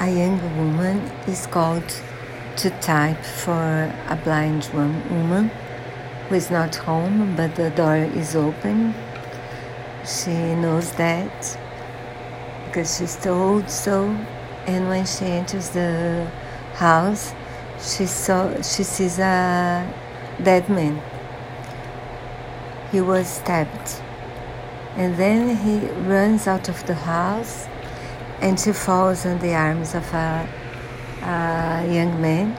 a young woman is called to type for a blind woman who is not home but the door is open. She knows that because she's told so, and when she enters the house, she saw she sees a dead man. He was stabbed, and then he runs out of the house and she falls in the arms of a, a young man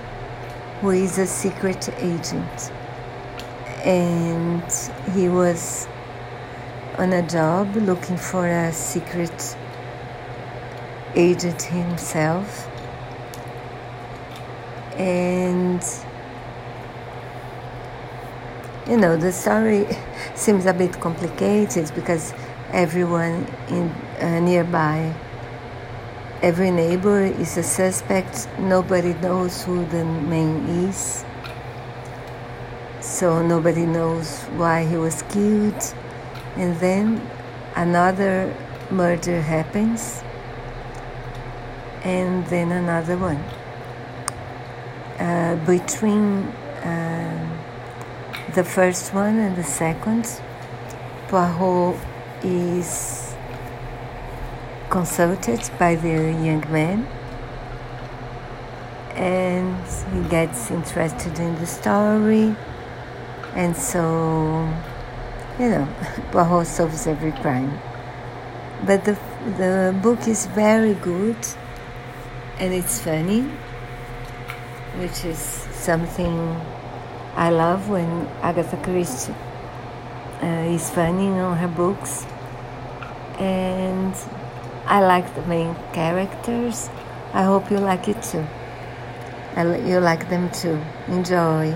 who is a secret agent. And he was on a job looking for a secret agent himself. And you know, the story seems a bit complicated because everyone in uh, nearby Every neighbor is a suspect. Nobody knows who the man is. So nobody knows why he was killed. And then another murder happens. And then another one. Uh, between uh, the first one and the second, Poirot is consulted by the young man and he gets interested in the story and so you know Poirot solves every crime. But the, the book is very good and it's funny which is something I love when Agatha Christie uh, is funny on her books. And I like the main characters. I hope you like it too. I, you like them too. Enjoy.